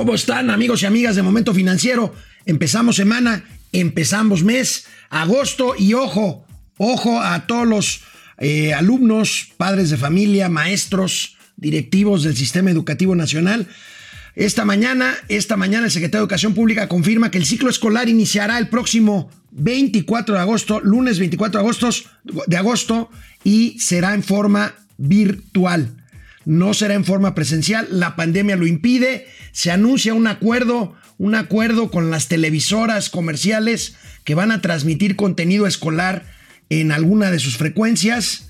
¿Cómo están amigos y amigas de Momento Financiero? Empezamos semana, empezamos mes, agosto y ojo, ojo a todos los eh, alumnos, padres de familia, maestros, directivos del Sistema Educativo Nacional. Esta mañana, esta mañana el secretario de Educación Pública confirma que el ciclo escolar iniciará el próximo 24 de agosto, lunes 24 de agosto, de agosto y será en forma virtual no será en forma presencial, la pandemia lo impide, se anuncia un acuerdo, un acuerdo con las televisoras comerciales que van a transmitir contenido escolar en alguna de sus frecuencias.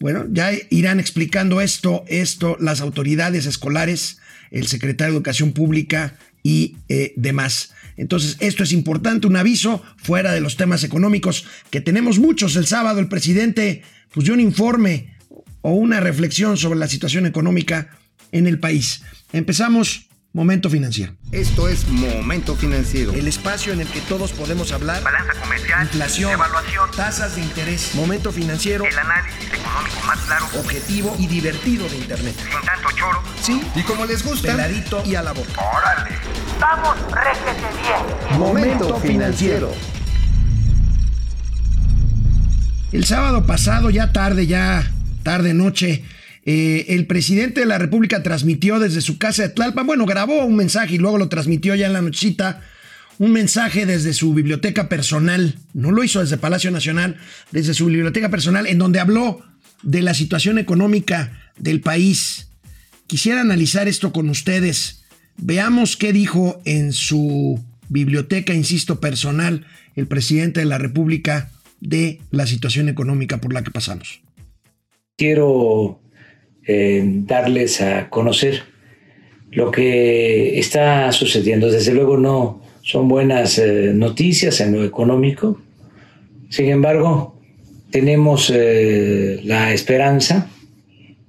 Bueno, ya irán explicando esto, esto, las autoridades escolares, el secretario de Educación Pública y eh, demás. Entonces, esto es importante, un aviso fuera de los temas económicos, que tenemos muchos. El sábado el presidente pues dio un informe o una reflexión sobre la situación económica en el país. Empezamos Momento Financiero. Esto es Momento Financiero. El espacio en el que todos podemos hablar. Balanza comercial. Inflación. Evaluación. Tasas de interés. Momento Financiero. El análisis económico más claro. Objetivo y divertido de Internet. Sin tanto choro. Sí. Y como les gusta. Peladito y a la boca. Órale. Vamos, réjete bien. Momento Financiero. El sábado pasado, ya tarde, ya tarde, noche, eh, el presidente de la República transmitió desde su casa de Tlalpan, bueno, grabó un mensaje y luego lo transmitió ya en la nochecita, un mensaje desde su biblioteca personal, no lo hizo desde Palacio Nacional, desde su biblioteca personal, en donde habló de la situación económica del país. Quisiera analizar esto con ustedes. Veamos qué dijo en su biblioteca, insisto, personal, el presidente de la República de la situación económica por la que pasamos quiero eh, darles a conocer lo que está sucediendo. Desde luego no son buenas eh, noticias en lo económico. Sin embargo, tenemos eh, la esperanza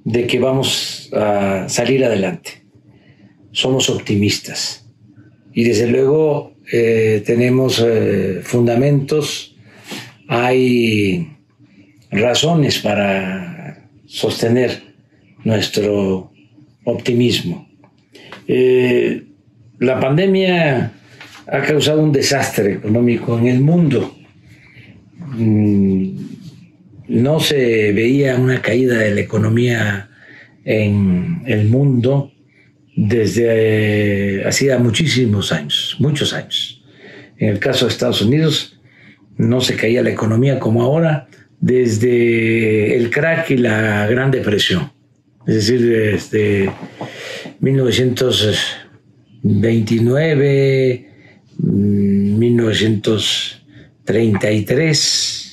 de que vamos a salir adelante. Somos optimistas y desde luego tenemos fundamentos, hay razones para sostener nuestro optimismo. Eh, la pandemia ha causado un desastre económico en el mundo. Mm, no se veía una caída de la economía en el mundo desde hacía muchísimos años, muchos años. En el caso de Estados Unidos, no se caía la economía como ahora, desde el crack y la Gran Depresión, es decir, desde 1929, 1933.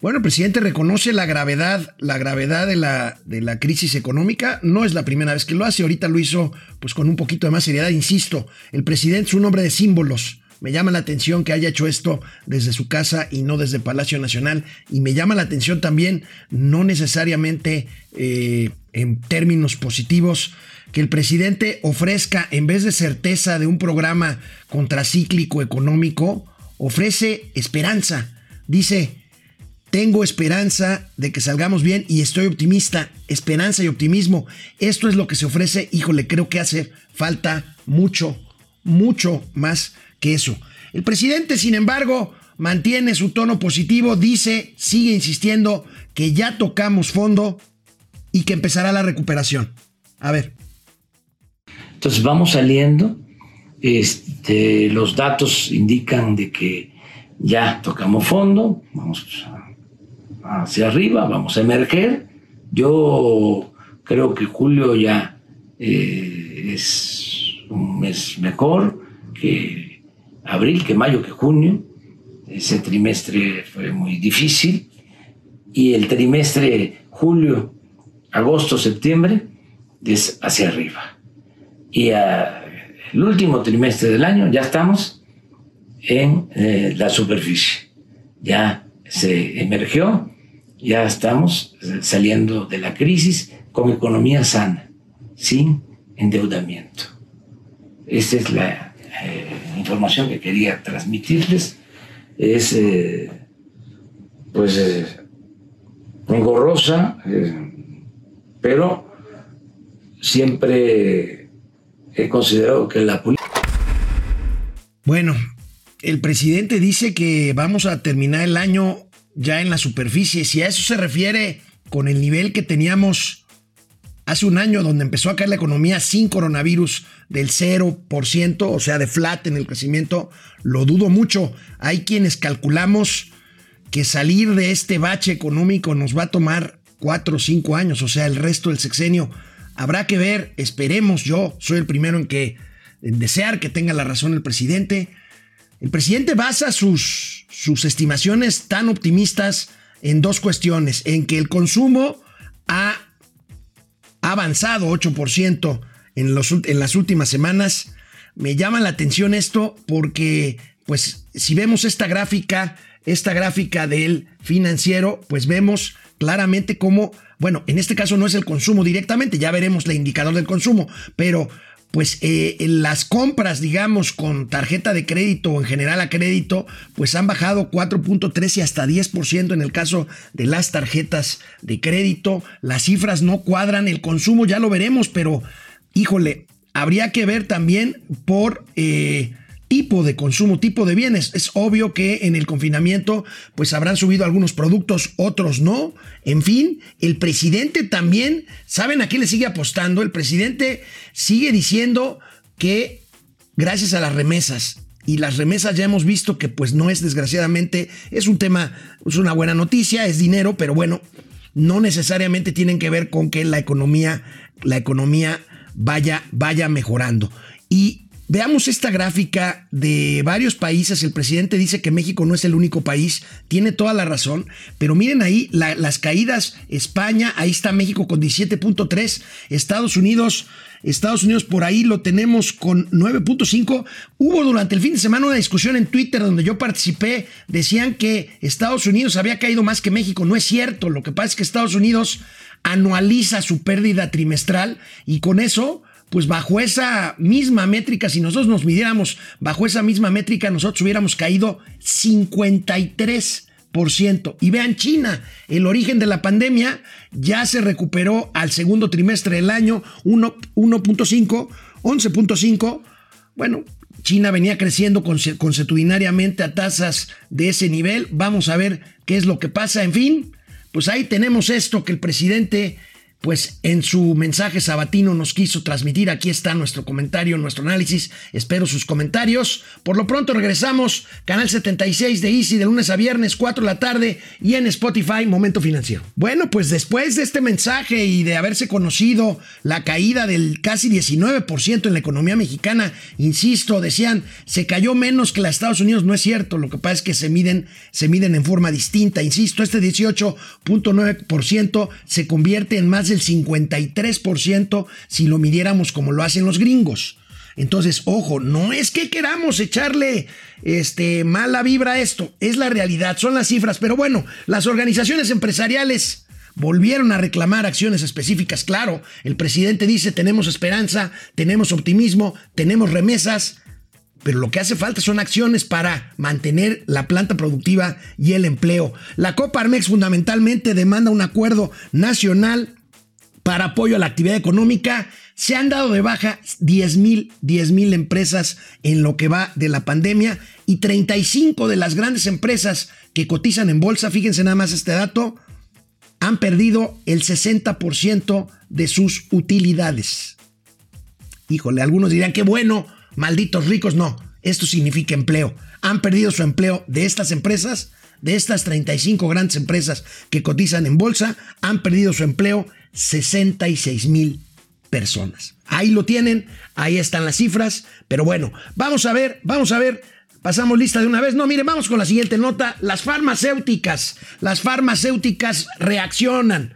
Bueno, el presidente reconoce la gravedad, la gravedad de la, de la crisis económica. No es la primera vez que lo hace. Ahorita lo hizo pues con un poquito de más seriedad. Insisto, el presidente es un hombre de símbolos me llama la atención que haya hecho esto desde su casa y no desde Palacio Nacional. Y me llama la atención también, no necesariamente eh, en términos positivos, que el presidente ofrezca, en vez de certeza de un programa contracíclico económico, ofrece esperanza. Dice, tengo esperanza de que salgamos bien y estoy optimista. Esperanza y optimismo. Esto es lo que se ofrece. Híjole, creo que hace falta mucho, mucho más que eso. El presidente, sin embargo, mantiene su tono positivo, dice, sigue insistiendo que ya tocamos fondo y que empezará la recuperación. A ver. Entonces vamos saliendo, este, los datos indican de que ya tocamos fondo, vamos hacia arriba, vamos a emerger. Yo creo que julio ya eh, es un mes mejor que abril, que mayo, que junio. Ese trimestre fue muy difícil. Y el trimestre julio, agosto, septiembre es hacia arriba. Y el último trimestre del año ya estamos en eh, la superficie. Ya se emergió, ya estamos eh, saliendo de la crisis con economía sana, sin endeudamiento. Esa es la eh, información que quería transmitirles es eh, pues eh, engorrosa, eh, pero siempre he considerado que la política... Bueno, el presidente dice que vamos a terminar el año ya en la superficie. Si a eso se refiere con el nivel que teníamos hace un año, donde empezó a caer la economía sin coronavirus del 0%, o sea, de flat en el crecimiento, lo dudo mucho. Hay quienes calculamos que salir de este bache económico nos va a tomar cuatro o cinco años, o sea, el resto del sexenio. Habrá que ver, esperemos, yo soy el primero en que en desear que tenga la razón el presidente. El presidente basa sus, sus estimaciones tan optimistas en dos cuestiones, en que el consumo ha avanzado 8% en, los, en las últimas semanas. Me llama la atención esto porque, pues, si vemos esta gráfica, esta gráfica del financiero, pues vemos claramente cómo, bueno, en este caso no es el consumo directamente, ya veremos el indicador del consumo, pero pues eh, las compras, digamos, con tarjeta de crédito o en general a crédito, pues han bajado 4.13 y hasta 10% en el caso de las tarjetas de crédito. Las cifras no cuadran, el consumo ya lo veremos, pero híjole, habría que ver también por... Eh, tipo de consumo, tipo de bienes. Es obvio que en el confinamiento pues habrán subido algunos productos, otros no. En fin, el presidente también, ¿saben a qué le sigue apostando? El presidente sigue diciendo que gracias a las remesas, y las remesas ya hemos visto que pues no es desgraciadamente, es un tema, es una buena noticia, es dinero, pero bueno, no necesariamente tienen que ver con que la economía, la economía vaya, vaya mejorando. Y Veamos esta gráfica de varios países. El presidente dice que México no es el único país, tiene toda la razón, pero miren ahí las caídas. España, ahí está México con 17.3, Estados Unidos, Estados Unidos por ahí lo tenemos con 9.5. Hubo durante el fin de semana una discusión en Twitter donde yo participé, decían que Estados Unidos había caído más que México. No es cierto, lo que pasa es que Estados Unidos anualiza su pérdida trimestral y con eso pues bajo esa misma métrica, si nosotros nos midiéramos bajo esa misma métrica, nosotros hubiéramos caído 53%. Y vean China, el origen de la pandemia ya se recuperó al segundo trimestre del año 1.5, 11.5. Bueno, China venía creciendo consuetudinariamente a tasas de ese nivel. Vamos a ver qué es lo que pasa. En fin, pues ahí tenemos esto que el presidente pues en su mensaje sabatino nos quiso transmitir. Aquí está nuestro comentario, nuestro análisis. Espero sus comentarios. Por lo pronto regresamos. Canal 76 de Easy de lunes a viernes, 4 de la tarde y en Spotify, Momento Financiero. Bueno, pues después de este mensaje y de haberse conocido la caída del casi 19% en la economía mexicana, insisto, decían, se cayó menos que la Estados Unidos. No es cierto. Lo que pasa es que se miden, se miden en forma distinta. Insisto, este 18.9% se convierte en más del 53% si lo midiéramos como lo hacen los gringos. Entonces, ojo, no es que queramos echarle este, mala vibra a esto, es la realidad, son las cifras, pero bueno, las organizaciones empresariales volvieron a reclamar acciones específicas, claro, el presidente dice tenemos esperanza, tenemos optimismo, tenemos remesas, pero lo que hace falta son acciones para mantener la planta productiva y el empleo. La Coparmex fundamentalmente demanda un acuerdo nacional para apoyo a la actividad económica. Se han dado de baja 10 mil, mil empresas en lo que va de la pandemia y 35 de las grandes empresas que cotizan en bolsa, fíjense nada más este dato, han perdido el 60% de sus utilidades. Híjole, algunos dirán que bueno, malditos ricos, no, esto significa empleo. Han perdido su empleo de estas empresas, de estas 35 grandes empresas que cotizan en bolsa, han perdido su empleo 66 mil personas. Ahí lo tienen, ahí están las cifras, pero bueno, vamos a ver, vamos a ver. Pasamos lista de una vez. No, mire, vamos con la siguiente nota. Las farmacéuticas, las farmacéuticas reaccionan.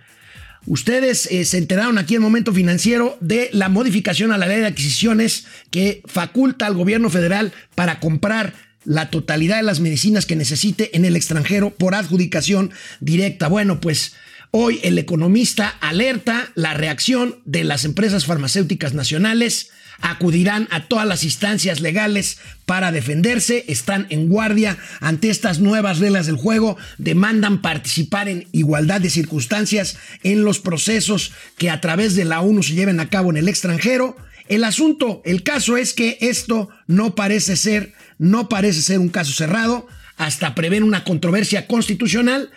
Ustedes eh, se enteraron aquí en Momento Financiero de la modificación a la ley de adquisiciones que faculta al gobierno federal para comprar la totalidad de las medicinas que necesite en el extranjero por adjudicación directa. Bueno, pues Hoy el economista alerta la reacción de las empresas farmacéuticas nacionales. Acudirán a todas las instancias legales para defenderse, están en guardia ante estas nuevas reglas del juego, demandan participar en igualdad de circunstancias en los procesos que a través de la ONU se lleven a cabo en el extranjero. El asunto, el caso es que esto no parece ser, no parece ser un caso cerrado, hasta prever una controversia constitucional.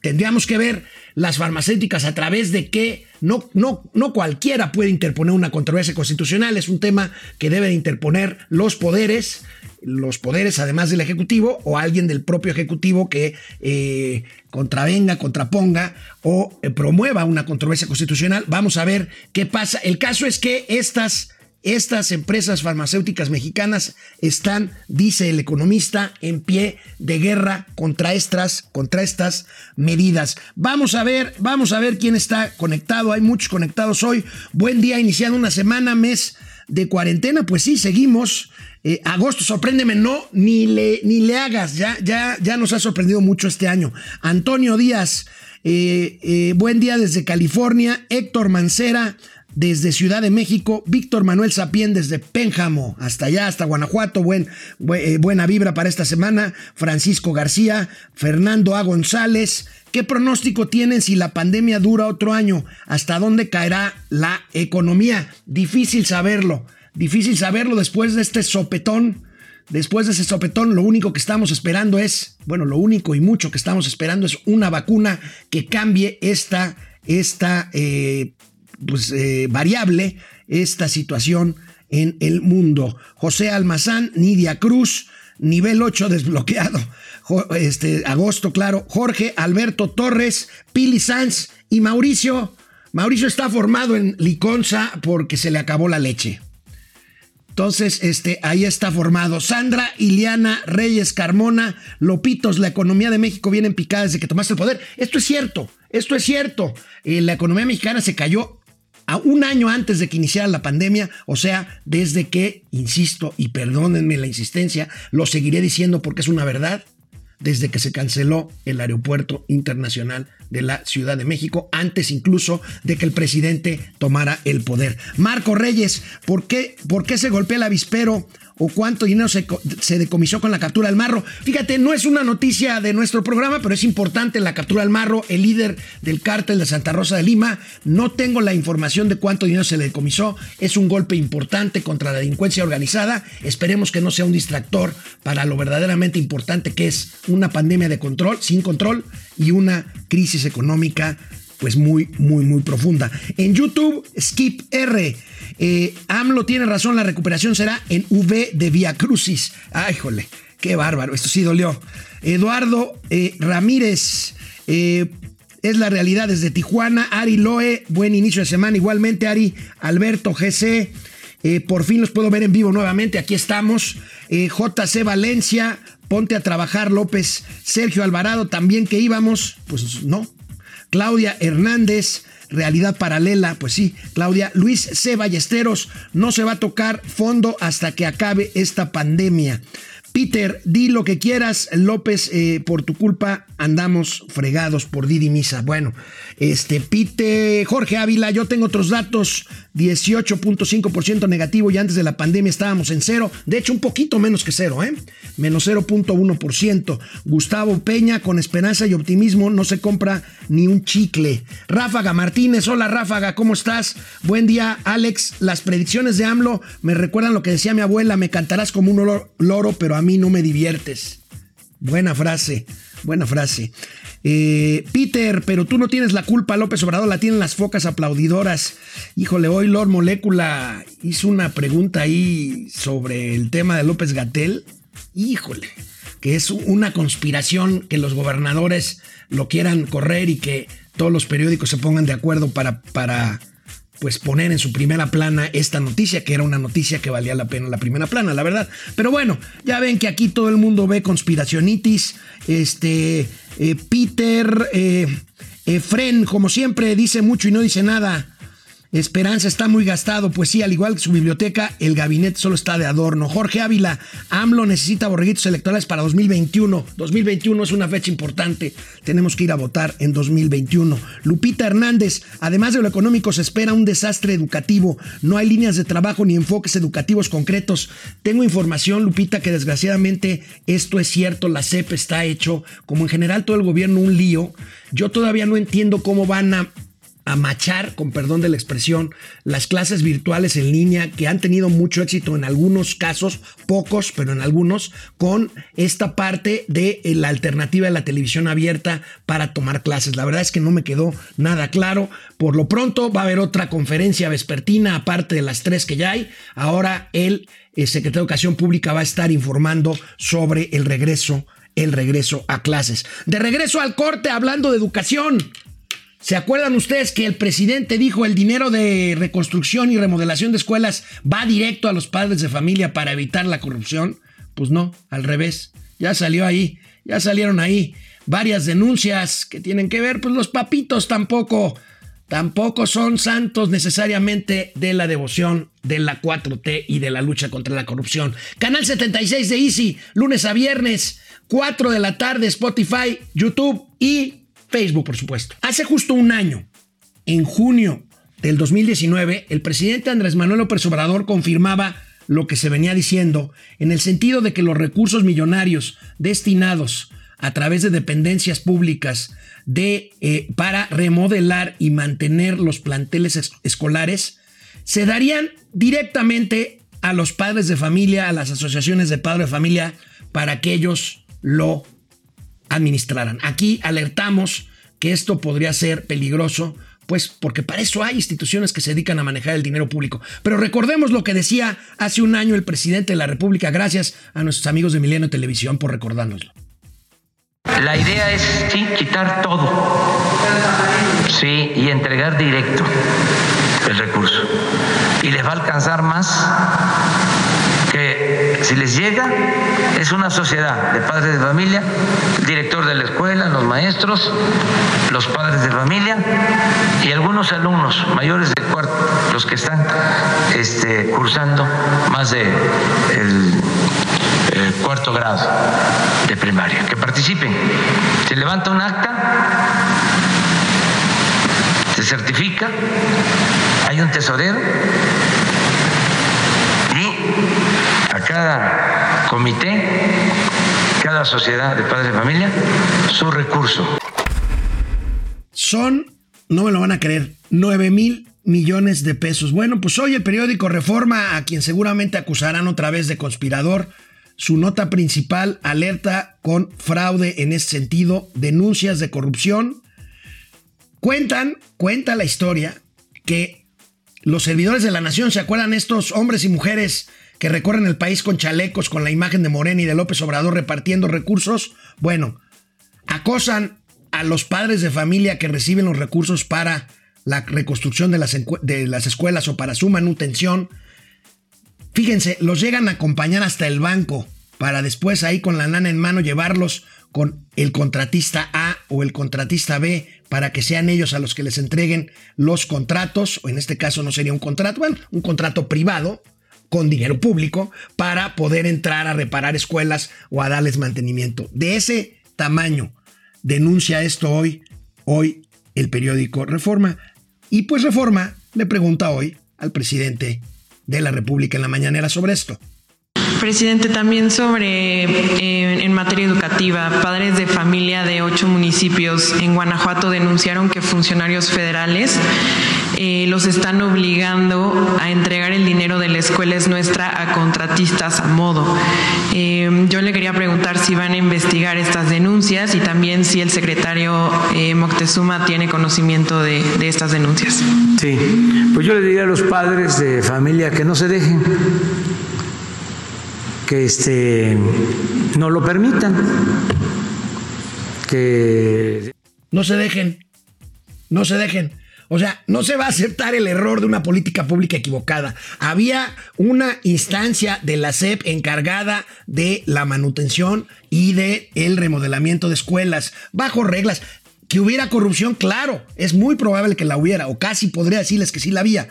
Tendríamos que ver las farmacéuticas a través de qué no, no, no cualquiera puede interponer una controversia constitucional, es un tema que deben interponer los poderes, los poderes además del Ejecutivo o alguien del propio Ejecutivo que eh, contravenga, contraponga o eh, promueva una controversia constitucional. Vamos a ver qué pasa. El caso es que estas estas empresas farmacéuticas mexicanas están, dice el economista, en pie de guerra contra estas, contra estas medidas. Vamos a ver, vamos a ver quién está conectado. Hay muchos conectados hoy. Buen día, iniciando una semana, mes de cuarentena. Pues sí, seguimos. Eh, agosto, sorpréndeme, no, ni le, ni le hagas, ya, ya, ya nos ha sorprendido mucho este año. Antonio Díaz, eh, eh, buen día desde California. Héctor Mancera, desde Ciudad de México, Víctor Manuel Sapien desde Pénjamo, hasta allá, hasta Guanajuato, buen, buena vibra para esta semana, Francisco García, Fernando A. González, ¿qué pronóstico tienen si la pandemia dura otro año? ¿Hasta dónde caerá la economía? Difícil saberlo, difícil saberlo después de este sopetón. Después de ese sopetón, lo único que estamos esperando es, bueno, lo único y mucho que estamos esperando es una vacuna que cambie esta, esta eh, pues, eh, variable esta situación en el mundo. José Almazán, Nidia Cruz, nivel 8 desbloqueado. Este, agosto, claro. Jorge Alberto Torres, Pili Sanz y Mauricio. Mauricio está formado en Liconza porque se le acabó la leche. Entonces, este, ahí está formado. Sandra, Iliana, Reyes, Carmona, Lopitos, la economía de México viene en picada desde que tomaste el poder. Esto es cierto, esto es cierto. Eh, la economía mexicana se cayó a un año antes de que iniciara la pandemia, o sea, desde que, insisto, y perdónenme la insistencia, lo seguiré diciendo porque es una verdad, desde que se canceló el aeropuerto internacional de la Ciudad de México, antes incluso de que el presidente tomara el poder. Marco Reyes, ¿por qué, por qué se golpea el avispero o cuánto dinero se, decomisó con la captura del marro. Fíjate, no es una noticia de nuestro programa, pero es importante la captura del marro, el líder del cártel de Santa Rosa de Lima. No tengo la información de cuánto dinero se le decomisó. Es un golpe importante contra la delincuencia organizada. Esperemos que no sea un distractor para lo verdaderamente importante que es una pandemia de control, sin control y una crisis económica pues muy, muy, muy profunda. En YouTube, Skip R. Eh, AMLO tiene razón, la recuperación será en V de Via Crucis. Ay, jole, qué bárbaro, esto sí dolió. Eduardo eh, Ramírez, eh, es la realidad desde Tijuana. Ari Loe, buen inicio de semana. Igualmente, Ari Alberto GC. por fin los puedo ver en vivo nuevamente. Aquí estamos. JC Valencia, ponte a trabajar. López, Sergio Alvarado, también que íbamos. Pues no. Claudia Hernández, realidad paralela, pues sí, Claudia, Luis C. Ballesteros, no se va a tocar fondo hasta que acabe esta pandemia. Peter, di lo que quieras, López, eh, por tu culpa andamos fregados por Didi Misa. Bueno, este, Pite, Jorge Ávila, yo tengo otros datos, 18.5% negativo y antes de la pandemia estábamos en cero, de hecho un poquito menos que cero, ¿eh? Menos 0.1%. Gustavo Peña, con esperanza y optimismo, no se compra ni un chicle. Ráfaga Martínez, hola Ráfaga, ¿cómo estás? Buen día, Alex. Las predicciones de AMLO me recuerdan lo que decía mi abuela, me cantarás como un loro, pero a mí no me diviertes. Buena frase, buena frase. Eh, Peter, pero tú no tienes la culpa, López Obrador la tienen las focas aplaudidoras. Híjole, hoy Lord Molécula hizo una pregunta ahí sobre el tema de López Gatel. Híjole, que es una conspiración que los gobernadores lo quieran correr y que todos los periódicos se pongan de acuerdo para, para pues poner en su primera plana esta noticia, que era una noticia que valía la pena la primera plana, la verdad. Pero bueno, ya ven que aquí todo el mundo ve conspiracionitis. Este, eh, Peter, eh, Efren, como siempre, dice mucho y no dice nada. Esperanza está muy gastado, pues sí, al igual que su biblioteca, el gabinete solo está de adorno. Jorge Ávila, AMLO necesita borreguitos electorales para 2021. 2021 es una fecha importante, tenemos que ir a votar en 2021. Lupita Hernández, además de lo económico, se espera un desastre educativo. No hay líneas de trabajo ni enfoques educativos concretos. Tengo información, Lupita, que desgraciadamente esto es cierto, la CEP está hecho, como en general todo el gobierno, un lío. Yo todavía no entiendo cómo van a a machar, con perdón de la expresión, las clases virtuales en línea que han tenido mucho éxito en algunos casos, pocos, pero en algunos, con esta parte de eh, la alternativa de la televisión abierta para tomar clases. La verdad es que no me quedó nada claro. Por lo pronto va a haber otra conferencia vespertina, aparte de las tres que ya hay. Ahora el, el secretario de Educación Pública va a estar informando sobre el regreso, el regreso a clases. De regreso al corte, hablando de educación. ¿Se acuerdan ustedes que el presidente dijo el dinero de reconstrucción y remodelación de escuelas va directo a los padres de familia para evitar la corrupción? Pues no, al revés. Ya salió ahí, ya salieron ahí varias denuncias que tienen que ver, pues los papitos tampoco, tampoco son santos necesariamente de la devoción de la 4T y de la lucha contra la corrupción. Canal 76 de Easy, lunes a viernes, 4 de la tarde, Spotify, YouTube y Facebook, por supuesto. Hace justo un año, en junio del 2019, el presidente Andrés Manuel López Obrador confirmaba lo que se venía diciendo, en el sentido de que los recursos millonarios destinados a través de dependencias públicas de, eh, para remodelar y mantener los planteles es escolares se darían directamente a los padres de familia, a las asociaciones de padres de familia, para que ellos lo administraran. Aquí alertamos que esto podría ser peligroso, pues porque para eso hay instituciones que se dedican a manejar el dinero público. Pero recordemos lo que decía hace un año el presidente de la República, gracias a nuestros amigos de Milenio Televisión por recordárnoslo. La idea es, sí, quitar todo. Sí, y entregar directo el recurso. Y les va a alcanzar más si les llega es una sociedad de padres de familia, director de la escuela, los maestros, los padres de familia y algunos alumnos mayores de cuarto, los que están este, cursando más de el cuarto grado de primaria, que participen. Se levanta un acta, se certifica, hay un tesorero y a cada comité, cada sociedad de padres de familia, su recurso. Son, no me lo van a creer, 9 mil millones de pesos. Bueno, pues hoy el periódico Reforma, a quien seguramente acusarán otra vez de conspirador, su nota principal alerta con fraude en ese sentido, denuncias de corrupción. Cuentan, cuenta la historia que los servidores de la nación, ¿se acuerdan estos hombres y mujeres que recorren el país con chalecos con la imagen de Morena y de López Obrador repartiendo recursos? Bueno, acosan a los padres de familia que reciben los recursos para la reconstrucción de las, de las escuelas o para su manutención Fíjense, los llegan a acompañar hasta el banco para después ahí con la lana en mano llevarlos con el contratista A o el contratista B para que sean ellos a los que les entreguen los contratos, o en este caso no sería un contrato, bueno, un contrato privado con dinero público para poder entrar a reparar escuelas o a darles mantenimiento. De ese tamaño denuncia esto hoy, hoy el periódico Reforma. Y pues Reforma le pregunta hoy al presidente de la República en la mañanera sobre esto. Presidente, también sobre, eh, en materia educativa, padres de familia de ocho municipios en Guanajuato denunciaron que funcionarios federales eh, los están obligando a entregar el dinero de la escuela es nuestra a contratistas a modo. Eh, yo le quería preguntar si van a investigar estas denuncias y también si el secretario eh, Moctezuma tiene conocimiento de, de estas denuncias. Sí, pues yo le diría a los padres de familia que no se dejen que este no lo permitan, que no se dejen, no se dejen. O sea, no se va a aceptar el error de una política pública equivocada. Había una instancia de la SEP encargada de la manutención y de el remodelamiento de escuelas bajo reglas. Que hubiera corrupción, claro, es muy probable que la hubiera, o casi podría decirles que sí la había.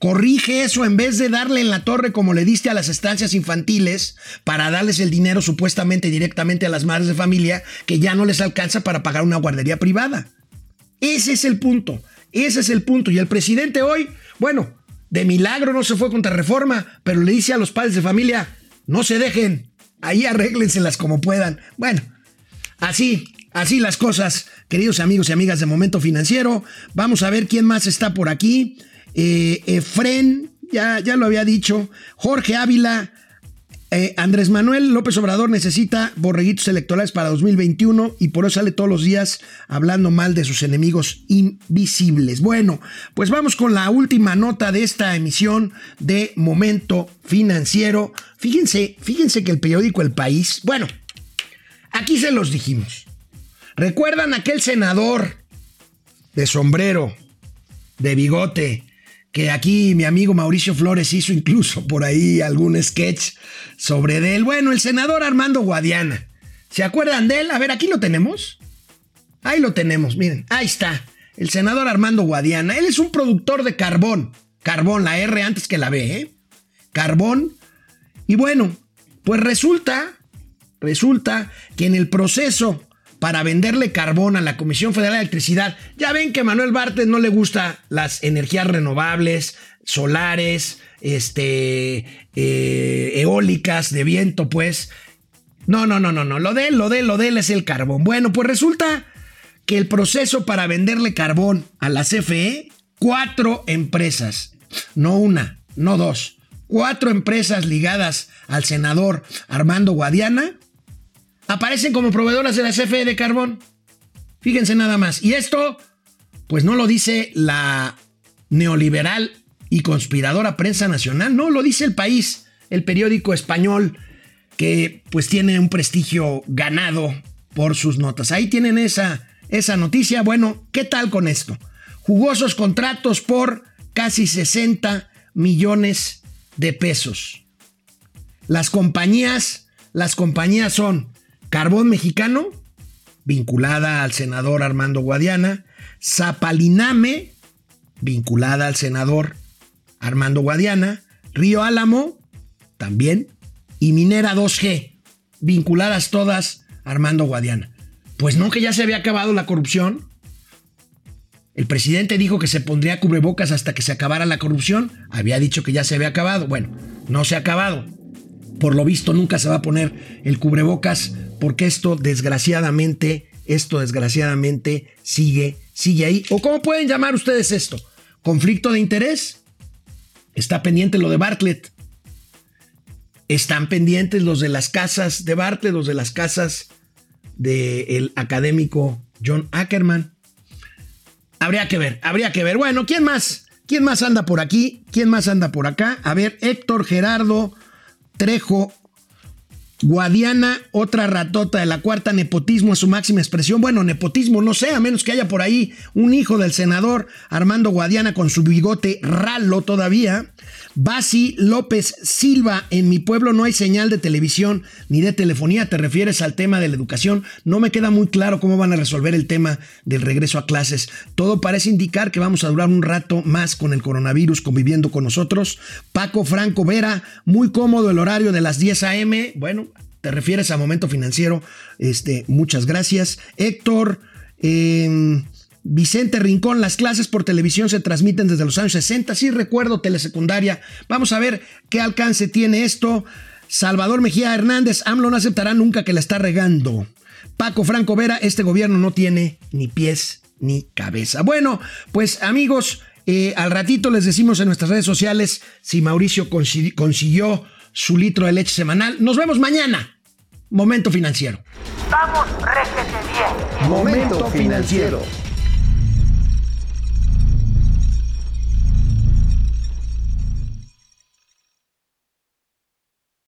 Corrige eso en vez de darle en la torre como le diste a las estancias infantiles para darles el dinero supuestamente directamente a las madres de familia que ya no les alcanza para pagar una guardería privada. Ese es el punto. Ese es el punto. Y el presidente hoy, bueno, de milagro no se fue contra reforma, pero le dice a los padres de familia, no se dejen, ahí arréglenselas como puedan. Bueno, así, así las cosas queridos amigos y amigas de Momento Financiero. Vamos a ver quién más está por aquí. Eh, Efren, ya, ya lo había dicho. Jorge Ávila. Eh, Andrés Manuel López Obrador necesita borreguitos electorales para 2021 y por eso sale todos los días hablando mal de sus enemigos invisibles. Bueno, pues vamos con la última nota de esta emisión de Momento Financiero. Fíjense, fíjense que el periódico El País, bueno, aquí se los dijimos. ¿Recuerdan aquel senador de sombrero, de bigote, que aquí mi amigo Mauricio Flores hizo incluso por ahí algún sketch sobre él. Bueno, el senador Armando Guadiana. ¿Se acuerdan de él? A ver, aquí lo tenemos. Ahí lo tenemos, miren, ahí está. El senador Armando Guadiana. Él es un productor de carbón. Carbón, la R antes que la B, ¿eh? Carbón. Y bueno, pues resulta, resulta que en el proceso para venderle carbón a la Comisión Federal de Electricidad. Ya ven que Manuel Bartlett no le gustan las energías renovables, solares, este, eh, eólicas, de viento, pues. No, no, no, no, no. Lo de él, lo de él, lo de él es el carbón. Bueno, pues resulta que el proceso para venderle carbón a la CFE, cuatro empresas, no una, no dos, cuatro empresas ligadas al senador Armando Guadiana, aparecen como proveedoras de la CFE de carbón. Fíjense nada más. Y esto, pues no lo dice la neoliberal y conspiradora prensa nacional, no, lo dice el país, el periódico español, que pues tiene un prestigio ganado por sus notas. Ahí tienen esa, esa noticia. Bueno, ¿qué tal con esto? Jugosos contratos por casi 60 millones de pesos. Las compañías, las compañías son Carbón Mexicano, vinculada al senador Armando Guadiana. Zapaliname, vinculada al senador Armando Guadiana. Río Álamo, también. Y Minera 2G, vinculadas todas a Armando Guadiana. Pues no que ya se había acabado la corrupción. El presidente dijo que se pondría cubrebocas hasta que se acabara la corrupción. Había dicho que ya se había acabado. Bueno, no se ha acabado. Por lo visto nunca se va a poner el cubrebocas porque esto desgraciadamente, esto desgraciadamente sigue, sigue ahí. ¿O cómo pueden llamar ustedes esto? ¿Conflicto de interés? Está pendiente lo de Bartlett. Están pendientes los de las casas de Bartlett, los de las casas del académico John Ackerman. Habría que ver, habría que ver. Bueno, ¿quién más? ¿Quién más anda por aquí? ¿Quién más anda por acá? A ver, Héctor Gerardo Trejo Guadiana, otra ratota de la cuarta, nepotismo a su máxima expresión. Bueno, nepotismo, no sé, a menos que haya por ahí un hijo del senador Armando Guadiana con su bigote ralo todavía. Basi López Silva, en mi pueblo no hay señal de televisión ni de telefonía. ¿Te refieres al tema de la educación? No me queda muy claro cómo van a resolver el tema del regreso a clases. Todo parece indicar que vamos a durar un rato más con el coronavirus conviviendo con nosotros. Paco Franco Vera, muy cómodo el horario de las 10 a.m. Bueno, te refieres a momento financiero. Este, muchas gracias. Héctor. Eh, Vicente Rincón, las clases por televisión se transmiten desde los años 60. Sí, recuerdo telesecundaria. Vamos a ver qué alcance tiene esto. Salvador Mejía Hernández, AMLO no aceptará nunca que la está regando. Paco Franco Vera, este gobierno no tiene ni pies ni cabeza. Bueno, pues amigos, eh, al ratito les decimos en nuestras redes sociales si Mauricio consiguió su litro de leche semanal. Nos vemos mañana. Momento financiero. Vamos, réjete bien. Momento financiero.